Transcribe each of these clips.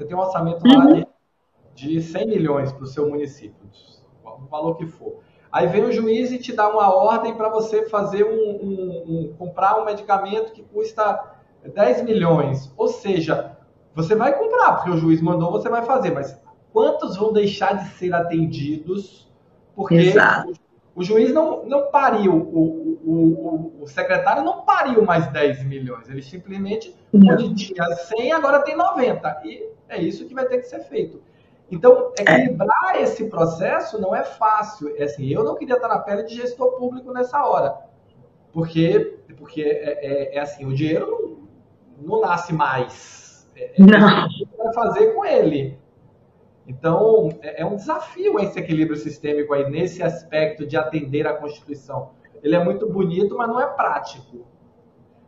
Você tem um orçamento lá uhum. de, de 100 milhões para o seu município, o valor que for. Aí vem o juiz e te dá uma ordem para você fazer um, um, um, comprar um medicamento que custa 10 milhões. Ou seja, você vai comprar, porque o juiz mandou, você vai fazer, mas quantos vão deixar de ser atendidos? Porque Exato. O, o juiz não, não pariu, o, o, o, secretário não pariu mais 10 milhões. Ele simplesmente, onde tinha 100, agora tem 90. E é isso que vai ter que ser feito. Então, equilibrar é. esse processo não é fácil. É assim, eu não queria estar na pele de gestor público nessa hora. Porque, porque é, é, é assim, o dinheiro não, não nasce mais. É, é não. O que vai fazer com ele. Então, é, é um desafio esse equilíbrio sistêmico aí, nesse aspecto de atender à Constituição. Ele é muito bonito, mas não é prático.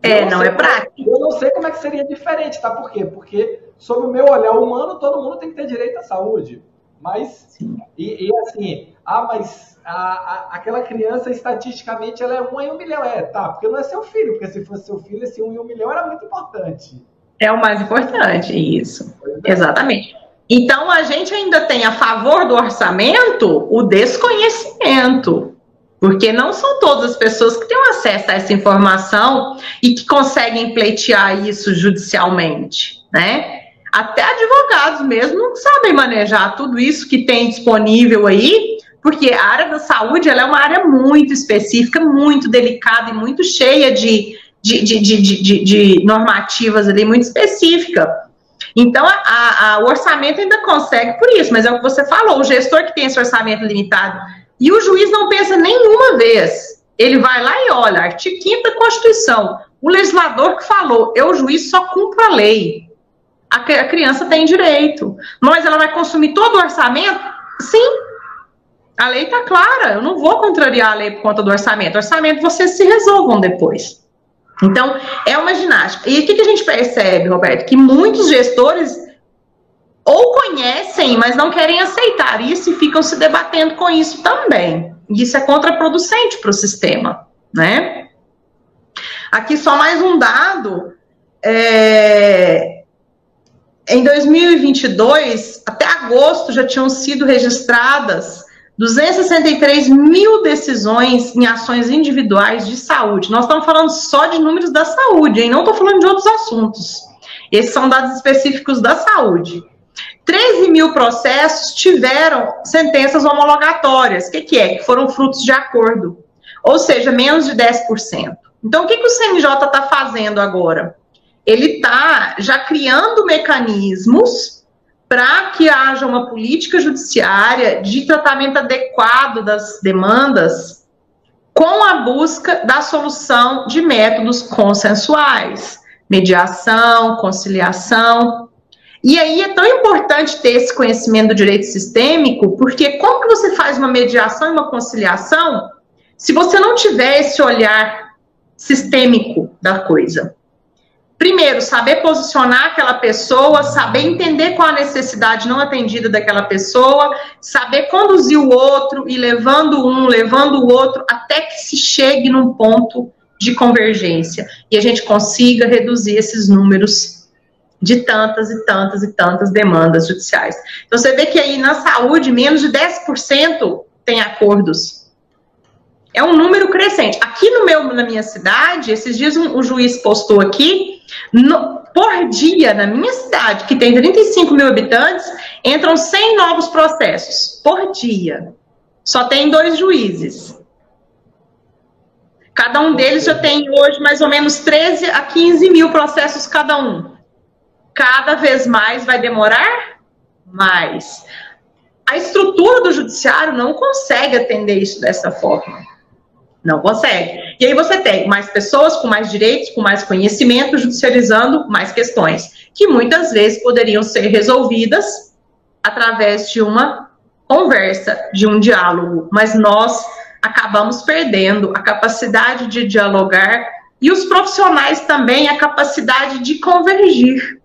É, não, não é prático. Eu não sei como é que seria diferente, tá? Por quê? Porque, sob o meu olhar humano, todo mundo tem que ter direito à saúde. Mas, e, e, assim, ah, mas a, a, aquela criança, estatisticamente, ela é um em um milhão. É, tá, porque não é seu filho, porque se fosse seu filho, esse um em um milhão era muito importante. É o mais importante, isso. É. Exatamente. Então, a gente ainda tem a favor do orçamento o desconhecimento. Porque não são todas as pessoas que têm acesso a essa informação e que conseguem pleitear isso judicialmente, né? Até advogados mesmo sabem manejar tudo isso que tem disponível aí, porque a área da saúde ela é uma área muito específica, muito delicada e muito cheia de, de, de, de, de normativas ali, muito específica. Então, a, a, o orçamento ainda consegue por isso, mas é o que você falou, o gestor que tem esse orçamento limitado e o juiz não pensa nenhuma vez. Ele vai lá e olha, artigo 5 da Constituição. O legislador que falou, eu, juiz, só cumpro a lei. A, a criança tem direito. Mas ela vai consumir todo o orçamento? Sim. A lei está clara. Eu não vou contrariar a lei por conta do orçamento. Orçamento vocês se resolvam depois. Então, é uma ginástica. E o que, que a gente percebe, Roberto? Que muitos gestores ou conhecem, mas não querem aceitar isso e ficam se debatendo com isso também. Isso é contraproducente para o sistema, né? Aqui só mais um dado. É, em 2022, até agosto, já tinham sido registradas 263 mil decisões em ações individuais de saúde. Nós estamos falando só de números da saúde, hein? Não estou falando de outros assuntos. Esses são dados específicos da saúde. 13 mil processos tiveram sentenças homologatórias. O que, que, é? Que foram frutos de acordo. Ou seja, menos de 10%. Então, o que, que o CNJ está fazendo agora? Ele está já criando mecanismos para que haja uma política judiciária de tratamento adequado das demandas com a busca da solução de métodos consensuais, mediação, conciliação, e aí é tão importante ter esse conhecimento do direito sistêmico, porque como que você faz uma mediação e uma conciliação se você não tiver esse olhar sistêmico da coisa? Primeiro, saber posicionar aquela pessoa, saber entender qual a necessidade não atendida daquela pessoa, saber conduzir o outro e levando um, levando o outro, até que se chegue num ponto de convergência e a gente consiga reduzir esses números de tantas e tantas e tantas demandas judiciais. Então você vê que aí na saúde, menos de 10% tem acordos. É um número crescente. Aqui no meu, na minha cidade, esses dias um, um juiz postou aqui, no, por dia, na minha cidade, que tem 35 mil habitantes, entram 100 novos processos por dia. Só tem dois juízes. Cada um deles já tem hoje mais ou menos 13 a 15 mil processos cada um cada vez mais vai demorar mais. A estrutura do judiciário não consegue atender isso dessa forma. Não consegue. E aí você tem mais pessoas com mais direitos, com mais conhecimento, judicializando mais questões, que muitas vezes poderiam ser resolvidas através de uma conversa, de um diálogo, mas nós acabamos perdendo a capacidade de dialogar e os profissionais também a capacidade de convergir